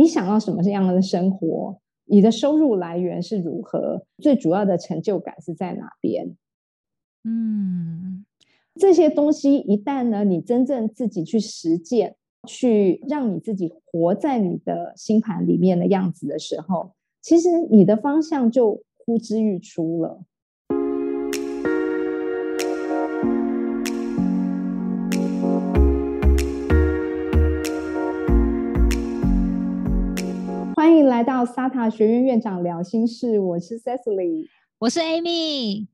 你想要什么样的生活？你的收入来源是如何？最主要的成就感是在哪边？嗯，这些东西一旦呢，你真正自己去实践，去让你自己活在你的星盘里面的样子的时候，其实你的方向就呼之欲出了。欢迎来到 SATA 学院院长聊心事，我是 Cecily，我是 Amy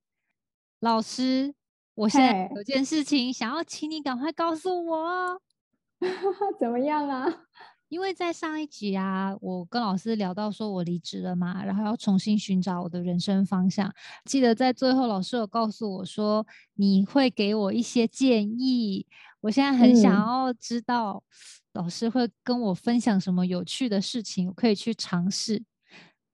老师。我现在有件事情想要请你赶快告诉我，怎么样啊？因为在上一集啊，我跟老师聊到说我离职了嘛，然后要重新寻找我的人生方向。记得在最后，老师有告诉我说你会给我一些建议。我现在很想要知道。老师会跟我分享什么有趣的事情，我可以去尝试。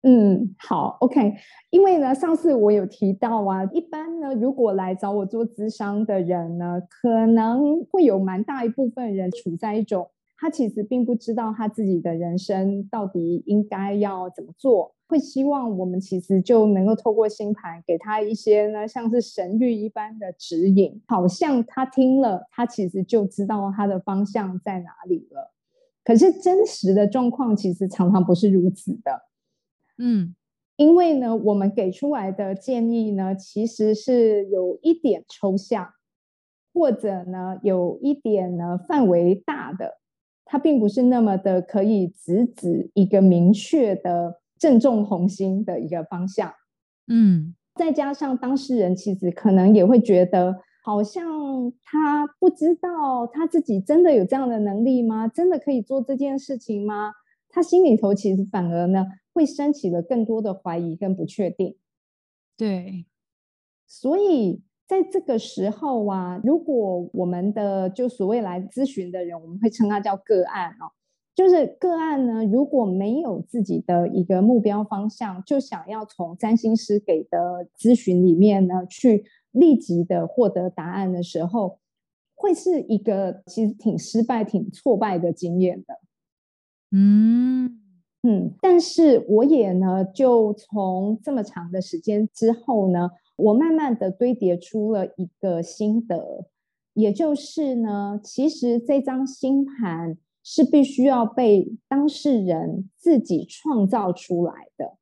嗯，好，OK。因为呢，上次我有提到啊，一般呢，如果来找我做咨商的人呢，可能会有蛮大一部分人处在一种。他其实并不知道他自己的人生到底应该要怎么做，会希望我们其实就能够透过星盘给他一些呢，像是神谕一般的指引，好像他听了，他其实就知道他的方向在哪里了。可是真实的状况其实常常不是如此的，嗯，因为呢，我们给出来的建议呢，其实是有一点抽象，或者呢，有一点呢范围大的。它并不是那么的可以直指一个明确的正中红心的一个方向，嗯，再加上当事人其实可能也会觉得，好像他不知道他自己真的有这样的能力吗？真的可以做这件事情吗？他心里头其实反而呢会升起了更多的怀疑跟不确定，对，所以。在这个时候啊，如果我们的就所谓来咨询的人，我们会称他叫个案哦，就是个案呢，如果没有自己的一个目标方向，就想要从占星师给的咨询里面呢，去立即的获得答案的时候，会是一个其实挺失败、挺挫败的经验的。嗯嗯，但是我也呢，就从这么长的时间之后呢。我慢慢的堆叠出了一个心得，也就是呢，其实这张星盘是必须要被当事人自己创造出来的。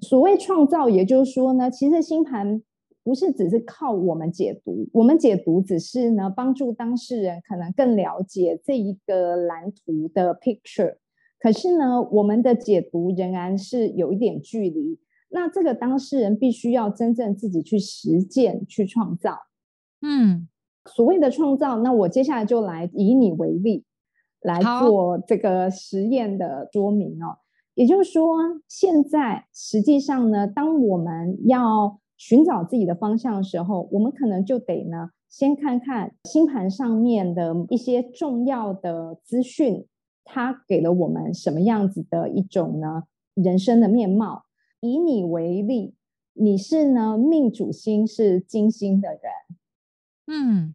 所谓创造，也就是说呢，其实星盘不是只是靠我们解读，我们解读只是呢帮助当事人可能更了解这一个蓝图的 picture，可是呢，我们的解读仍然是有一点距离。那这个当事人必须要真正自己去实践、去创造。嗯，所谓的创造，那我接下来就来以你为例来做这个实验的说明哦。也就是说，现在实际上呢，当我们要寻找自己的方向的时候，我们可能就得呢，先看看星盘上面的一些重要的资讯，它给了我们什么样子的一种呢人生的面貌。以你为例，你是呢命主星是金星的人，嗯，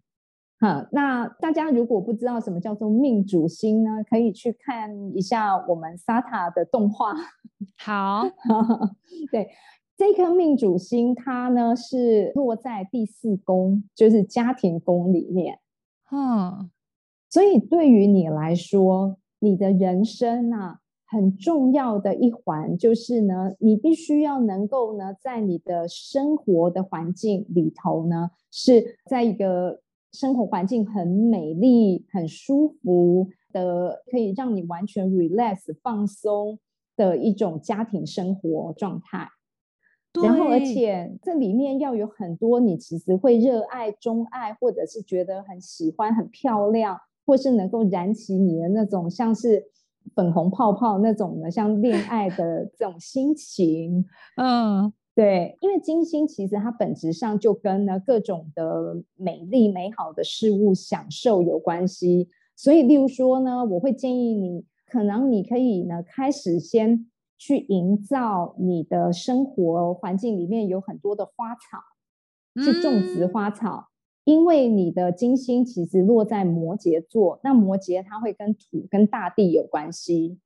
好，那大家如果不知道什么叫做命主星呢，可以去看一下我们 SATA 的动画。好，对，这颗命主星它呢是落在第四宫，就是家庭宫里面，嗯，所以对于你来说，你的人生啊。很重要的一环就是呢，你必须要能够呢，在你的生活的环境里头呢，是在一个生活环境很美丽、很舒服的，可以让你完全 relax 放松的一种家庭生活状态。然后，而且这里面要有很多你其实会热爱、钟爱，或者是觉得很喜欢、很漂亮，或是能够燃起你的那种像是。粉红泡泡那种的，像恋爱的这种心情，嗯，对，因为金星其实它本质上就跟呢各种的美丽美好的事物享受有关系，所以例如说呢，我会建议你，可能你可以呢开始先去营造你的生活环境里面有很多的花草，去种植花草。因为你的金星其实落在摩羯座，那摩羯它会跟土、跟大地有关系，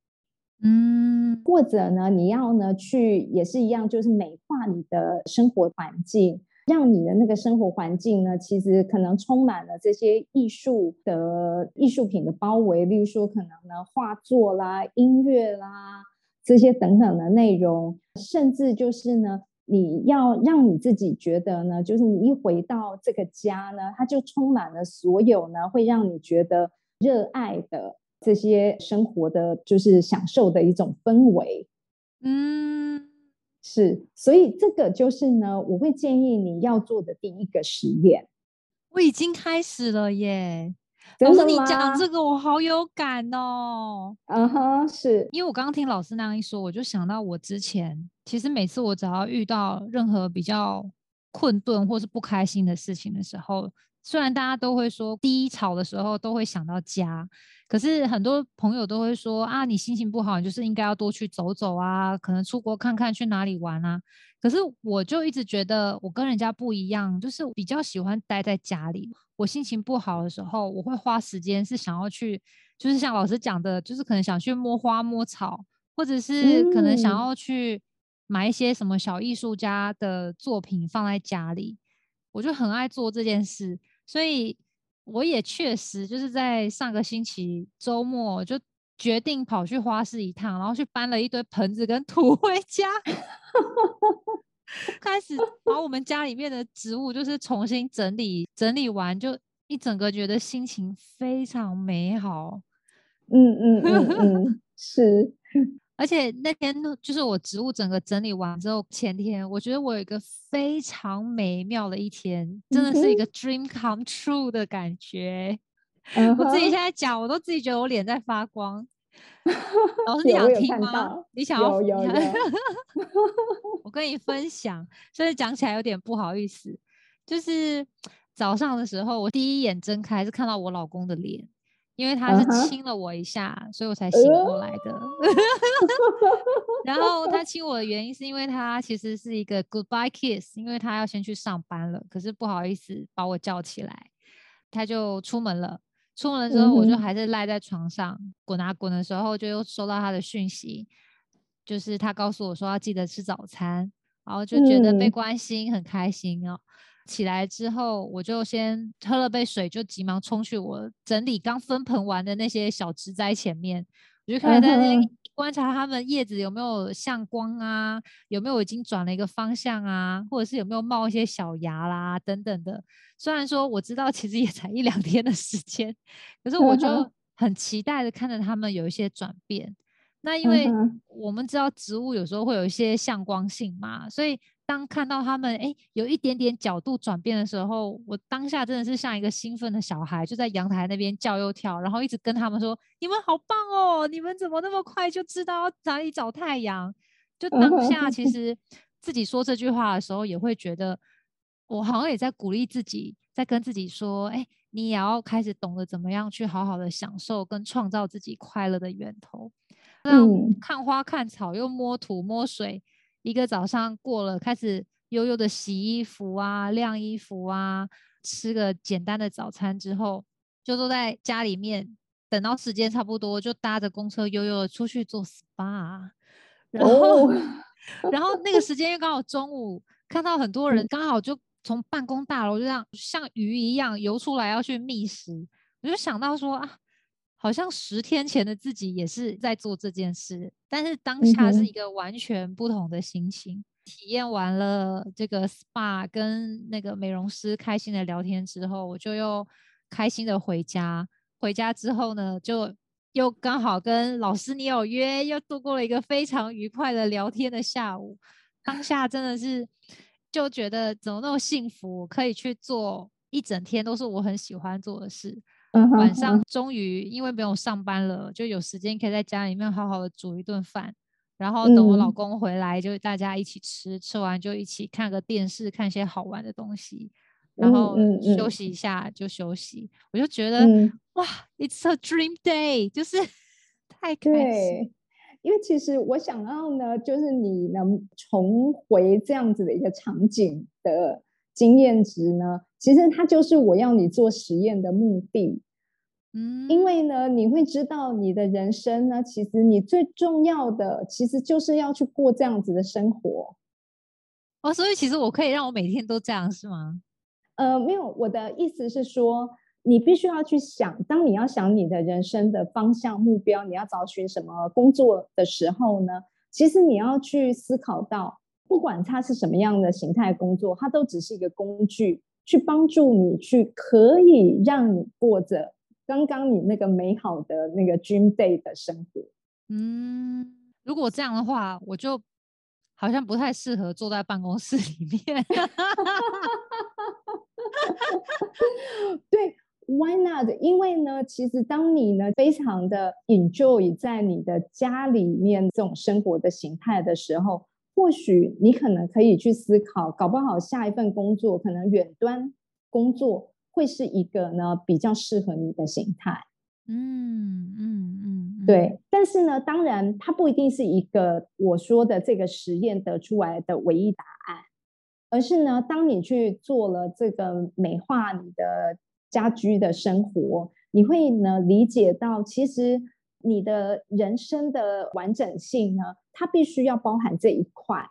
嗯，或者呢，你要呢去也是一样，就是美化你的生活环境，让你的那个生活环境呢，其实可能充满了这些艺术的艺术品的包围，例如说可能呢画作啦、音乐啦这些等等的内容，甚至就是呢，你要让你自己觉得呢，就是你一回到这个家呢，它就充满了所有呢会让你觉得热爱的。这些生活的就是享受的一种氛围，嗯，是，所以这个就是呢，我会建议你要做的第一个实验。我已经开始了耶，老师你讲这个我好有感哦。嗯哼，是因为我刚刚听老师那样一说，我就想到我之前其实每次我只要遇到任何比较困顿或是不开心的事情的时候，虽然大家都会说低潮的时候都会想到家。可是很多朋友都会说啊，你心情不好，你就是应该要多去走走啊，可能出国看看，去哪里玩啊。可是我就一直觉得我跟人家不一样，就是比较喜欢待在家里。我心情不好的时候，我会花时间是想要去，就是像老师讲的，就是可能想去摸花摸草，或者是可能想要去买一些什么小艺术家的作品放在家里。我就很爱做这件事，所以。我也确实就是在上个星期周末就决定跑去花市一趟，然后去搬了一堆盆子跟土 回家，开始把我们家里面的植物就是重新整理，整理完就一整个觉得心情非常美好。嗯嗯嗯嗯，是。而且那天就是我植物整个整理完之后，前天我觉得我有一个非常美妙的一天，真的是一个 dream come true 的感觉。我自己现在讲，我都自己觉得我脸在发光。老师，你想听吗？你想要？有有有。我跟你分享，所以讲起来有点不好意思。就是早上的时候，我第一眼睁开是看到我老公的脸。因为他是亲了我一下，所以我才醒过来的。然后他 亲我的原因是因为他其实是一个 goodbye kiss，因为他要先去上班了，可是不好意思把我叫起来，他就出门了。出门了之后，我就还是赖在床上滚啊滚的时候，就又收到他的讯息，就是他告诉我说要记得吃早餐，然后就觉得被关心，很开心哦。起来之后，我就先喝了杯水，就急忙冲去我整理刚分盆完的那些小植栽前面，我就开始在那观察它们叶子有没有向光啊，有没有已经转了一个方向啊，或者是有没有冒一些小芽啦等等的。虽然说我知道其实也才一两天的时间，可是我就很期待的看着它们有一些转变。那因为我们知道植物有时候会有一些向光性嘛，所以。当看到他们哎有一点点角度转变的时候，我当下真的是像一个兴奋的小孩，就在阳台那边叫又跳，然后一直跟他们说：“你们好棒哦！你们怎么那么快就知道哪里找太阳？”就当下其实自己说这句话的时候，也会觉得我好像也在鼓励自己，在跟自己说：“哎，你也要开始懂得怎么样去好好的享受跟创造自己快乐的源头。”那看花看草又摸土摸水。一个早上过了，开始悠悠的洗衣服啊、晾衣服啊，吃个简单的早餐之后，就坐在家里面，等到时间差不多，就搭着公车悠悠的出去做 SPA。然后，然后那个时间又刚好中午，看到很多人刚好就从办公大楼就这样像鱼一样游出来要去觅食，我就想到说啊。好像十天前的自己也是在做这件事，但是当下是一个完全不同的心情。体验完了这个 SPA 跟那个美容师开心的聊天之后，我就又开心的回家。回家之后呢，就又刚好跟老师你有约，又度过了一个非常愉快的聊天的下午。当下真的是就觉得怎么那么幸福，可以去做一整天都是我很喜欢做的事。晚上终于因为没有上班了，就有时间可以在家里面好好的煮一顿饭，然后等我老公回来，就大家一起吃，吃完就一起看个电视，看些好玩的东西，然后休息一下就休息。我就觉得哇，It's a dream day，就是 太开心。因为其实我想要呢，就是你能重回这样子的一个场景的经验值呢。其实它就是我要你做实验的目的，嗯，因为呢，你会知道你的人生呢，其实你最重要的，其实就是要去过这样子的生活。哦，所以其实我可以让我每天都这样，是吗？呃，没有，我的意思是说，你必须要去想，当你要想你的人生的方向、目标，你要找寻什么工作的时候呢，其实你要去思考到，不管它是什么样的形态工作，它都只是一个工具，去帮助你去可以让你过着。刚刚你那个美好的那个 dream day 的生活，嗯，如果这样的话，我就好像不太适合坐在办公室里面。对，Why not？因为呢，其实当你呢非常的 enjoy 在你的家里面这种生活的形态的时候，或许你可能可以去思考，搞不好下一份工作可能远端工作。会是一个呢比较适合你的形态，嗯嗯嗯，对。但是呢，当然它不一定是一个我说的这个实验得出来的唯一答案，而是呢，当你去做了这个美化你的家居的生活，你会呢理解到，其实你的人生的完整性呢，它必须要包含这一块，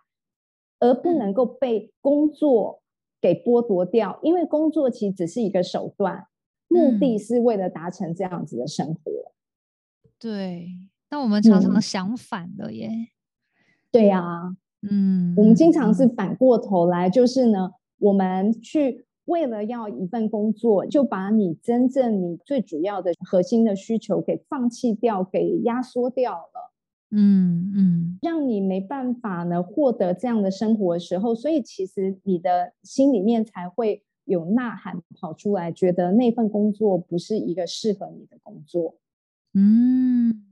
而不能够被工作。给剥夺掉，因为工作其实只是一个手段，目的是为了达成这样子的生活。对，但我们常常想反了耶。对呀，嗯，我们经常是反过头来，就是呢，我们去为了要一份工作，就把你真正你最主要的核心的需求给放弃掉，给压缩掉了。嗯嗯，没办法呢获得这样的生活的时候，所以其实你的心里面才会有呐喊跑出来，觉得那份工作不是一个适合你的工作。嗯，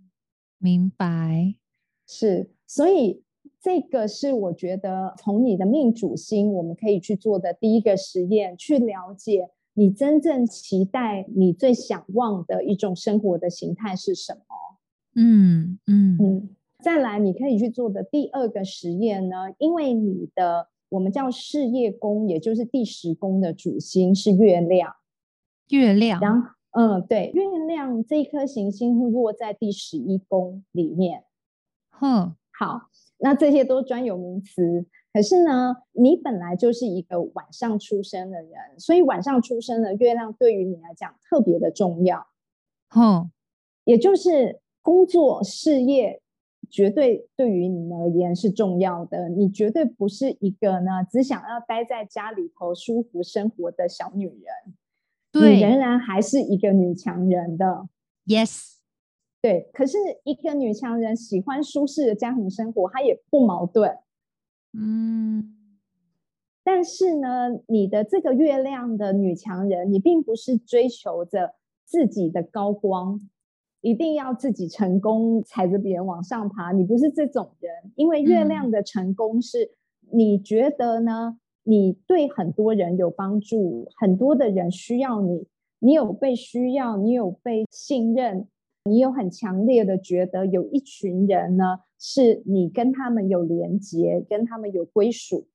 明白，是，所以这个是我觉得从你的命主星，我们可以去做的第一个实验，去了解你真正期待、你最想望的一种生活的形态是什么。嗯嗯嗯，再来，你可以去做的第二个实验呢，因为你的我们叫事业宫，也就是第十宫的主星是月亮，月亮，然后嗯，对，月亮这一颗行星会落在第十一宫里面。哼，好，那这些都专有名词，可是呢，你本来就是一个晚上出生的人，所以晚上出生的月亮对于你来讲特别的重要。哼，也就是。工作事业绝对对于你而言是重要的，你绝对不是一个呢只想要待在家里头舒服生活的小女人，你仍然还是一个女强人的。Yes，对。可是一个女强人喜欢舒适的家庭生活，她也不矛盾。嗯，但是呢，你的这个月亮的女强人，你并不是追求着自己的高光。一定要自己成功，踩着别人往上爬。你不是这种人，因为月亮的成功是你觉得呢？你对很多人有帮助，很多的人需要你，你有被需要，你有被信任，你有很强烈的觉得有一群人呢，是你跟他们有连接，跟他们有归属。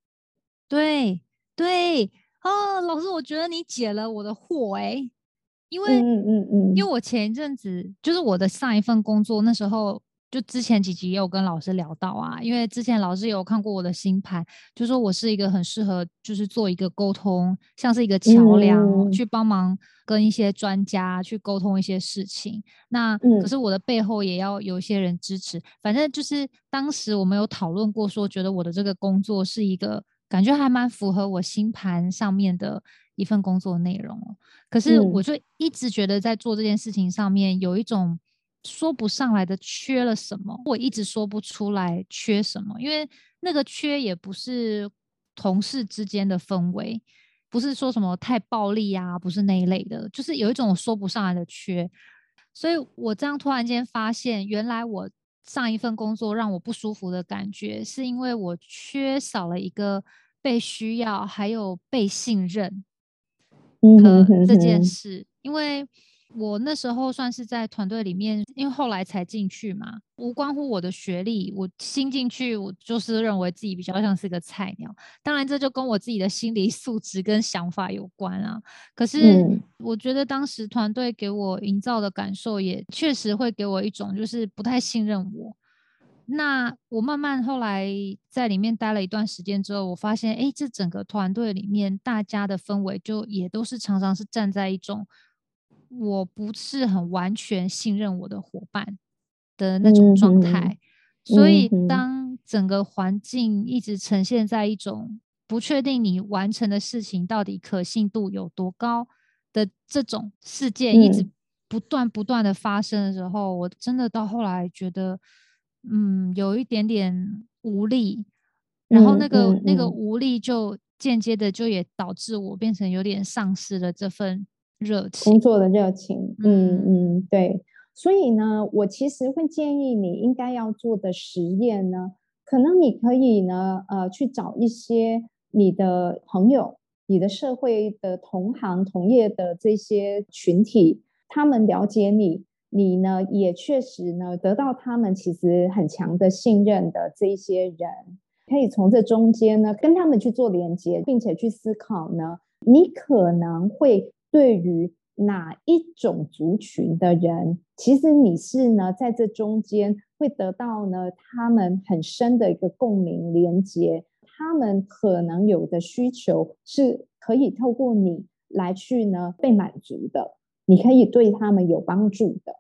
对对哦，老师，我觉得你解了我的惑哎。因为，嗯嗯嗯，因为我前一阵子就是我的上一份工作，那时候就之前几集也有跟老师聊到啊，因为之前老师有看过我的星盘，就说我是一个很适合就是做一个沟通，像是一个桥梁，去帮忙跟一些专家去沟通一些事情。那可是我的背后也要有一些人支持，反正就是当时我们有讨论过，说觉得我的这个工作是一个感觉还蛮符合我星盘上面的。一份工作内容哦，可是我就一直觉得在做这件事情上面有一种说不上来的缺了什么，我一直说不出来缺什么，因为那个缺也不是同事之间的氛围，不是说什么太暴力啊，不是那一类的，就是有一种说不上来的缺，所以我这样突然间发现，原来我上一份工作让我不舒服的感觉，是因为我缺少了一个被需要，还有被信任。的这件事，因为我那时候算是在团队里面，因为后来才进去嘛，无关乎我的学历。我新进去，我就是认为自己比较像是个菜鸟。当然，这就跟我自己的心理 素质跟想法有关啊。可是，我觉得当时团队给我营造的感受，也确实会给我一种就是不太信任我。那我慢慢后来在里面待了一段时间之后，我发现，哎，这整个团队里面大家的氛围就也都是常常是站在一种。我不是很完全信任我的伙伴的那种状态，所以当整个环境一直呈现在一种不确定你完成的事情到底可信度有多高的这种事件一直不断不断的发生的时候，我真的到后来觉得，嗯，有一点点无力，然后那个那个无力就间接的就也导致我变成有点丧失了这份。热情工作的热情，嗯嗯，对，所以呢，我其实会建议你应该要做的实验呢，可能你可以呢，呃，去找一些你的朋友、你的社会的同行同业的这些群体，他们了解你，你呢也确实呢得到他们其实很强的信任的这一些人，可以从这中间呢跟他们去做连接，并且去思考呢，你可能会。对于哪一种族群的人，其实你是呢，在这中间会得到呢，他们很深的一个共鸣连接，他们可能有的需求是可以透过你来去呢被满足的，你可以对他们有帮助的。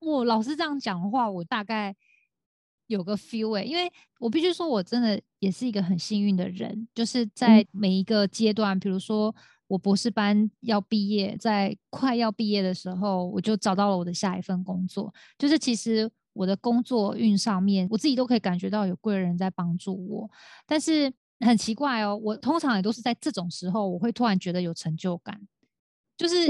我老师这样讲的话，我大概有个 feel 哎，因为我必须说，我真的也是一个很幸运的人，就是在每一个阶段，比如说。我博士班要毕业，在快要毕业的时候，我就找到了我的下一份工作。就是其实我的工作运上面，我自己都可以感觉到有贵人在帮助我。但是很奇怪哦，我通常也都是在这种时候，我会突然觉得有成就感。就是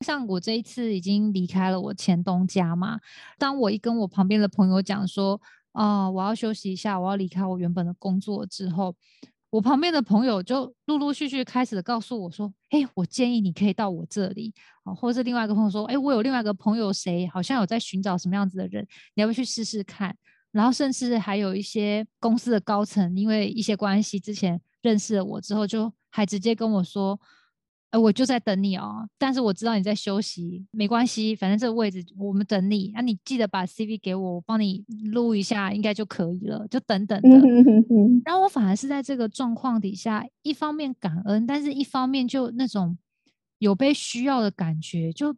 像我这一次已经离开了我前东家嘛，当我一跟我旁边的朋友讲说，啊，我要休息一下，我要离开我原本的工作之后。我旁边的朋友就陆陆续续开始告诉我说：“哎，我建议你可以到我这里啊，或者是另外一个朋友说：‘哎，我有另外一个朋友谁好像有在寻找什么样子的人，你要不要去试试看？’然后甚至还有一些公司的高层，因为一些关系之前认识了我之后，就还直接跟我说。”哎，我就在等你哦，但是我知道你在休息，没关系，反正这个位置我们等你。那你记得把 CV 给我，我帮你录一下，应该就可以了。就等等的。然后我反而是在这个状况底下，一方面感恩，但是一方面就那种有被需要的感觉，就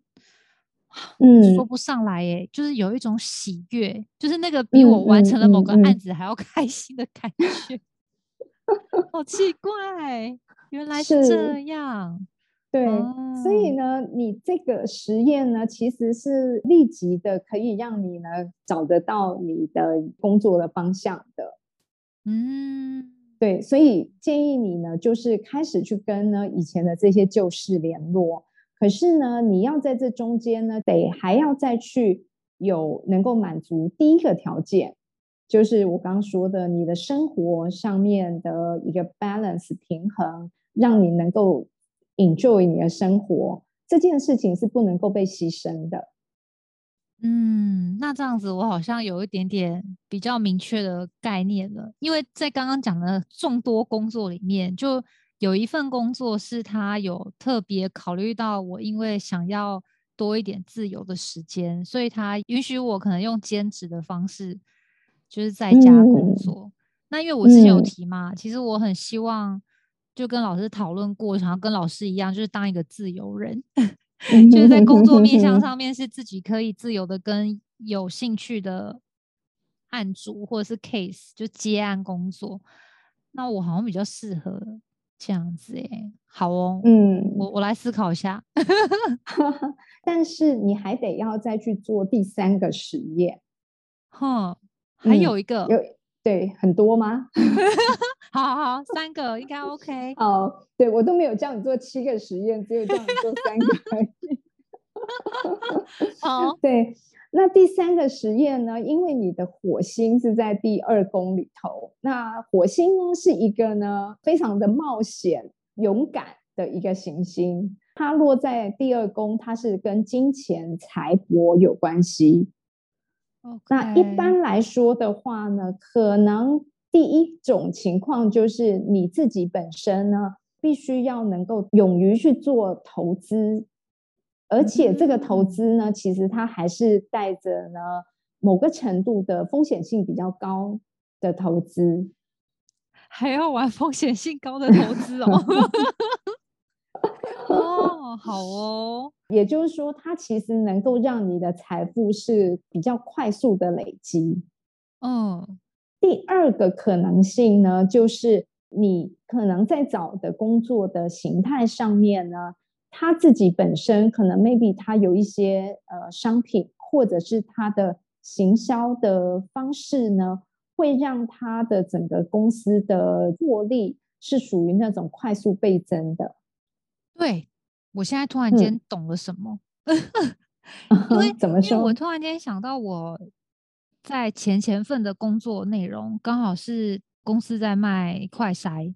嗯说不上来哎，就是有一种喜悦，就是那个比我完成了某个案子还要 开心的感觉。好奇怪，原来是这样。对，所以呢，你这个实验呢，其实是立即的，可以让你呢找得到你的工作的方向的。嗯，对，所以建议你呢，就是开始去跟呢以前的这些旧事联络。可是呢，你要在这中间呢，得还要再去有能够满足第一个条件，就是我刚刚说的，你的生活上面的一个 balance 平衡，让你能够。Enjoy 你的生活这件事情是不能够被牺牲的。嗯，那这样子我好像有一点点比较明确的概念了。因为在刚刚讲的众多工作里面，就有一份工作是他有特别考虑到我，因为想要多一点自由的时间，所以他允许我可能用兼职的方式，就是在家工作。那因为我之前有提嘛，其实我很希望。就跟老师讨论过，想要跟老师一样，就是当一个自由人，就是在工作面向 上面是自己可以自由的跟有兴趣的案主或者是 case 就接案工作。那我好像比较适合这样子哎，好哦，嗯，我我来思考一下。但是你还得要再去做第三个实验，哼，还有一个有。对，很多吗？好好好，三个应该 OK。哦，对我都没有叫你做七个实验，只有叫你做三个。好，对，那第三个实验呢？因为你的火星是在第二宫里头，那火星呢是一个呢非常的冒险、勇敢的一个行星，它落在第二宫，它是跟金钱财帛有关系。那一般来说的话呢，可能第一种情况就是你自己本身呢，必须要能够勇于去做投资，而且这个投资呢，其实它还是带着呢某个程度的风险性比较高的投资，还要玩风险性高的投资哦。哦，好哦。也就是说，它其实能够让你的财富是比较快速的累积。嗯，第二个可能性呢，就是你可能在找的工作的形态上面呢，他自己本身可能 maybe 他有一些呃商品，或者是他的行销的方式呢，会让他的整个公司的获利是属于那种快速倍增的。对。我现在突然间懂了什么，因为怎么说？我突然间想到，我在前前份的工作内容刚好是公司在卖快筛，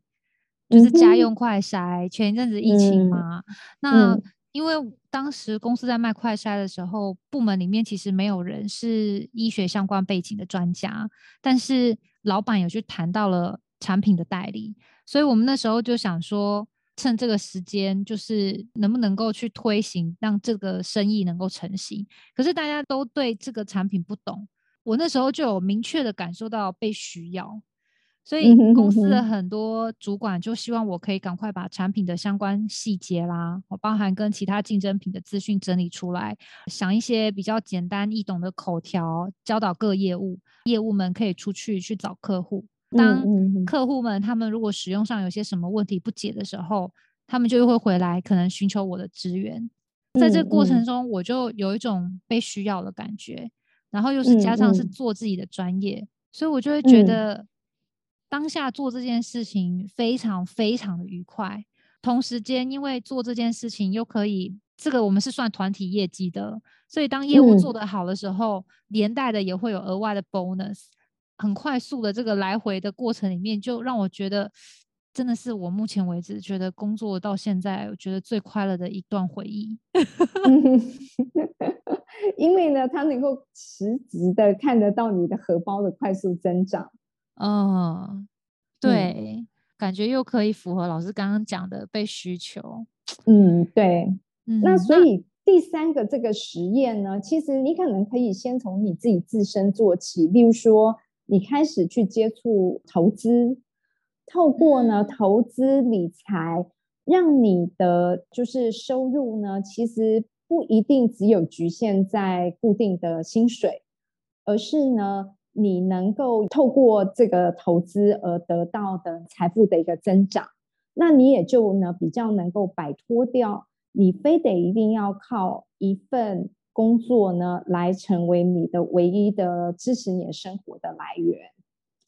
就是家用快筛。前一阵子疫情嘛，那因为当时公司在卖快筛的时候，部门里面其实没有人是医学相关背景的专家，但是老板有去谈到了产品的代理，所以我们那时候就想说。趁这个时间，就是能不能够去推行，让这个生意能够成型。可是大家都对这个产品不懂，我那时候就有明确的感受到被需要，所以公司的很多主管就希望我可以赶快把产品的相关细节啦，我包含跟其他竞争品的资讯整理出来，想一些比较简单易懂的口条，教导各业务，业务们可以出去去找客户。当客户们他们如果使用上有些什么问题不解的时候，他们就会回来，可能寻求我的支援。在这个过程中，我就有一种被需要的感觉，然后又是加上是做自己的专业，所以我就会觉得当下做这件事情非常非常的愉快。同时间，因为做这件事情又可以，这个我们是算团体业绩的，所以当业务做得好的时候，连带的也会有额外的 bonus。很快速的这个来回的过程里面，就让我觉得真的是我目前为止觉得工作到现在，我觉得最快乐的一段回忆。因为呢，它能够实质的看得到你的荷包的快速增长。嗯，对，感觉又可以符合老师刚刚讲的被需求。嗯，对。那所以第三个这个实验呢，其实你可能可以先从你自己自身做起，例如说。你开始去接触投资，透过呢投资理财，让你的就是收入呢，其实不一定只有局限在固定的薪水，而是呢你能够透过这个投资而得到的财富的一个增长，那你也就呢比较能够摆脱掉你非得一定要靠一份。工作呢，来成为你的唯一的支持你的生活的来源，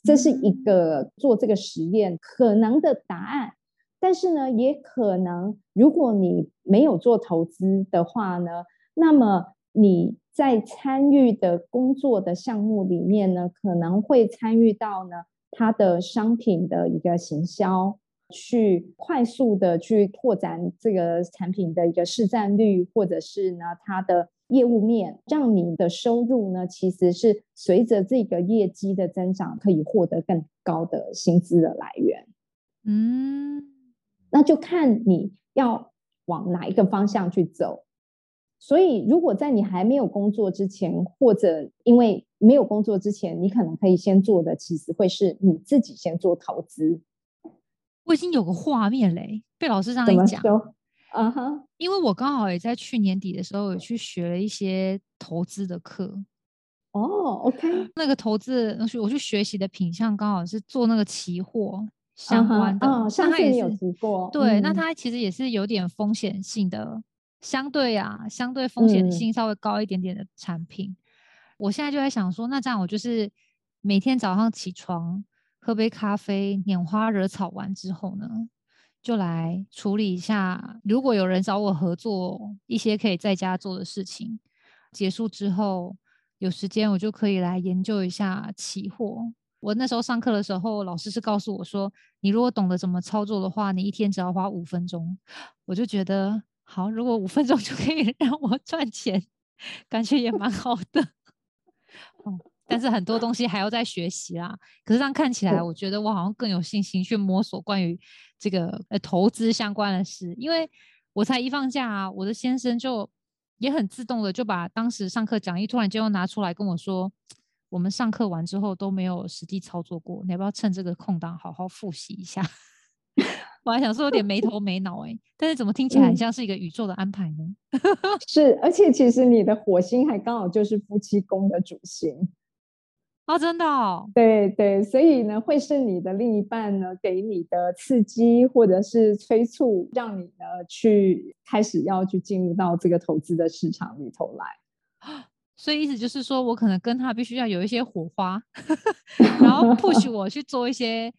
这是一个做这个实验可能的答案。但是呢，也可能如果你没有做投资的话呢，那么你在参与的工作的项目里面呢，可能会参与到呢它的商品的一个行销，去快速的去拓展这个产品的一个市占率，或者是呢它的。业务面让你的收入呢，其实是随着这个业绩的增长，可以获得更高的薪资的来源。嗯，那就看你要往哪一个方向去走。所以，如果在你还没有工作之前，或者因为没有工作之前，你可能可以先做的，其实会是你自己先做投资。我已经有个画面嘞，被老师这样一讲。嗯哼，因为我刚好也在去年底的时候有去学了一些投资的课。哦，OK，那个投资，我去学习的品相刚好是做那个期货相关的。嗯，上次也有提过。对，那它其实也是有点风险性的，相对啊，相对风险性稍微高一点点的产品。我现在就在想说，那这样我就是每天早上起床喝杯咖啡，拈花惹草完之后呢？就来处理一下，如果有人找我合作一些可以在家做的事情，结束之后有时间，我就可以来研究一下期货。我那时候上课的时候，老师是告诉我说，你如果懂得怎么操作的话，你一天只要花五分钟。我就觉得好，如果五分钟就可以 让我赚钱，感觉也蛮好的。哦，但是很多东西还要再学习啦。可是这样看起来，我觉得我好像更有信心去摸索关于这个呃投资相关的事，因为我才一放假啊，我的先生就也很自动的就把当时上课讲义突然间又拿出来跟我说，我们上课完之后都没有实际操作过，你要不要趁这个空档好好复习一下？我还想说有点没头没脑哎，但是怎么听起来很像是一个宇宙的安排呢？是，而且其实你的火星还刚好就是夫妻宫的主星。哦，真的，哦对对，所以呢，会是你的另一半呢给你的刺激或者是催促，让你呢去开始要去进入到这个投资的市场里头来。所以意思就是说，我可能跟他必须要有一些火花，然后 push 我去做一些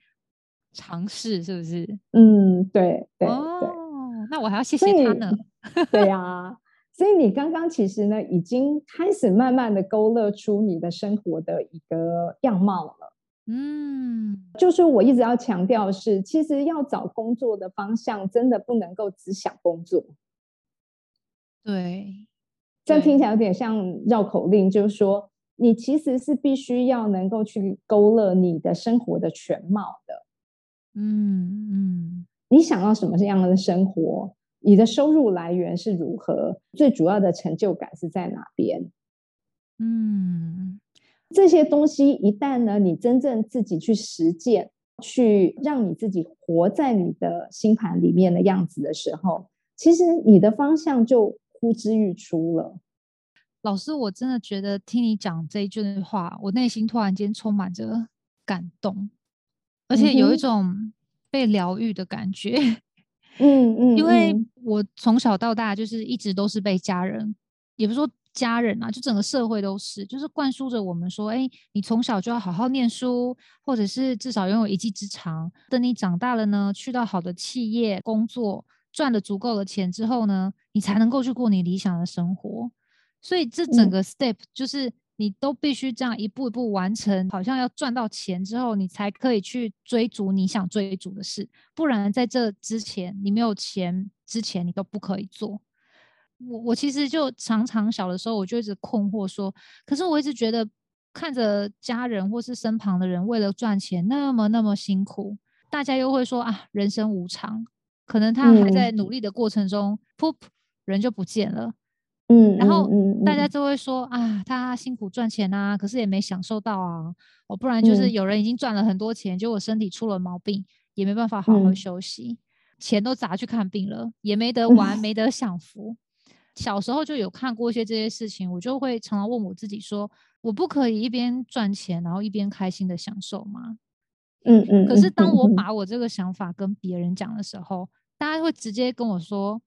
尝试，是不是？嗯，对对对。哦，那我还要谢谢他呢。对呀。所以你刚刚其实呢，已经开始慢慢的勾勒出你的生活的一个样貌了。嗯，就是我一直要强调是，其实要找工作的方向，真的不能够只想工作。对，这听起来有点像绕口令，就是说你其实是必须要能够去勾勒你的生活的全貌的。嗯嗯，你想要什么样的生活？你的收入来源是如何？最主要的成就感是在哪边？嗯，这些东西一旦呢，你真正自己去实践，去让你自己活在你的星盘里面的样子的时候，其实你的方向就呼之欲出了。老师，我真的觉得听你讲这一句话，我内心突然间充满着感动，而且有一种被疗愈的感觉。嗯嗯嗯，因为我从小到大就是一直都是被家人，也不是说家人啊，就整个社会都是，就是灌输着我们说，哎，你从小就要好好念书，或者是至少拥有一技之长。等你长大了呢，去到好的企业工作，赚了足够的钱之后呢，你才能够去过你理想的生活。所以这整个 step 就是。你都必须这样一步一步完成，好像要赚到钱之后，你才可以去追逐你想追逐的事，不然在这之前，你没有钱之前，你都不可以做。我我其实就常常小的时候，我就一直困惑说，可是我一直觉得看着家人或是身旁的人为了赚钱那么那么辛苦，大家又会说啊，人生无常，可能他还在努力的过程中，噗，人就不见了。嗯，然后大家就会说啊，他辛苦赚钱啊，可是也没享受到啊，哦，不然就是有人已经赚了很多钱，结果身体出了毛病，也没办法好好休息，钱都砸去看病了，也没得玩，没得享福。小时候就有看过一些这些事情，我就会常常问我自己说，我不可以一边赚钱，然后一边开心的享受吗？嗯嗯。可是当我把我这个想法跟别人讲的时候，大家会直接跟我说。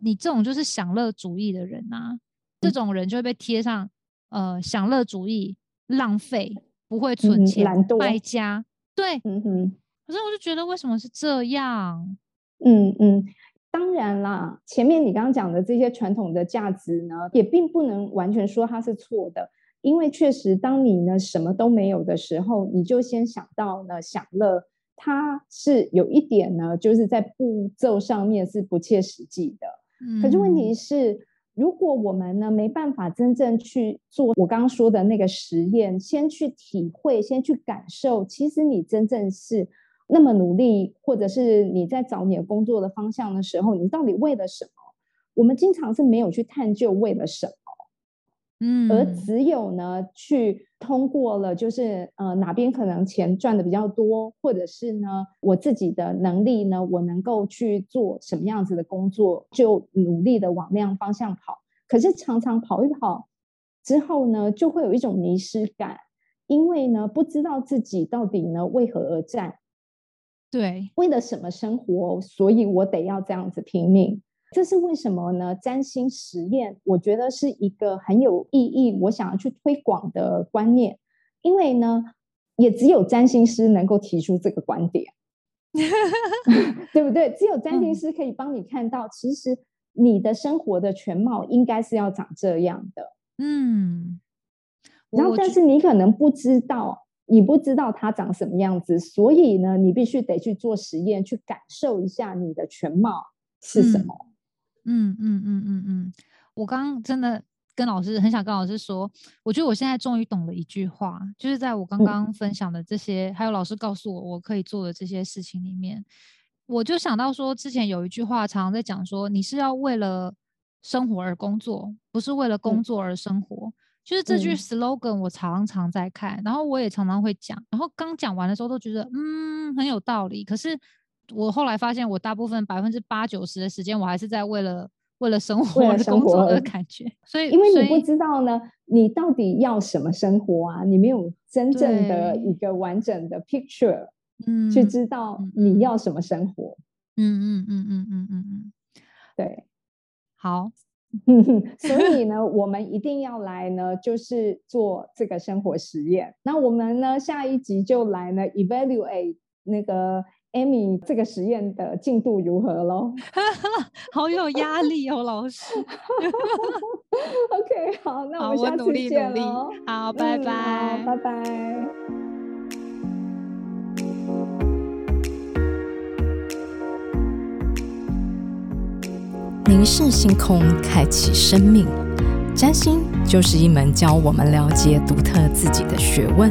你这种就是享乐主义的人呐，这种人就会被贴上呃享乐主义、浪费、不会存钱、败家。对，嗯哼。可是我就觉得为什么是这样？嗯嗯，当然啦，前面你刚刚讲的这些传统的价值呢，也并不能完全说它是错的，因为确实当你呢什么都没有的时候，你就先想到呢享乐，它是有一点呢，就是在步骤上面是不切实际的。可是问题是，如果我们呢没办法真正去做我刚刚说的那个实验，先去体会，先去感受，其实你真正是那么努力，或者是你在找你的工作的方向的时候，你到底为了什么？我们经常是没有去探究为了什么。嗯，而只有呢，去通过了，就是呃哪边可能钱赚的比较多，或者是呢我自己的能力呢，我能够去做什么样子的工作，就努力的往那样方向跑。可是常常跑一跑之后呢，就会有一种迷失感，因为呢不知道自己到底呢为何而战，对，为了什么生活，所以我得要这样子拼命。这是为什么呢？占星实验，我觉得是一个很有意义，我想要去推广的观念。因为呢，也只有占星师能够提出这个观点，对不对？只有占星师可以帮你看到，其实你的生活的全貌应该是要长这样的。嗯，然后但是你可能不知道，你不知道它长什么样子，所以呢，你必须得去做实验，去感受一下你的全貌是什么。嗯嗯嗯嗯嗯嗯，我刚刚真的跟老师很想跟老师说，我觉得我现在终于懂了一句话，就是在我刚刚分享的这些，还有老师告诉我我可以做的这些事情里面，我就想到说，之前有一句话常常在讲说，你是要为了生活而工作，不是为了工作而生活。就是这句 slogan 我常常在看，然后我也常常会讲，然后刚讲完的时候都觉得嗯很有道理。可是我后来发现，我大部分百分之八九十的时间，我还是在为了为了生活而、工作的感觉。所以因为你不知道呢，你到底要什么生活啊？你没有真正的一个完整的 picture，嗯，去知道你要什么生活。嗯嗯嗯嗯嗯嗯嗯，对，好。所以呢，我们一定要来呢，就是做这个生活实验。那我们呢，下一集就来呢，evaluate 那个 Amy 这个实验的进度如何喽？好有压力哦，老师。OK，好，那我们下次见喽。好，拜拜，拜拜。凝视星空，开启生命。占星就是一门教我们了解独特自己的学问。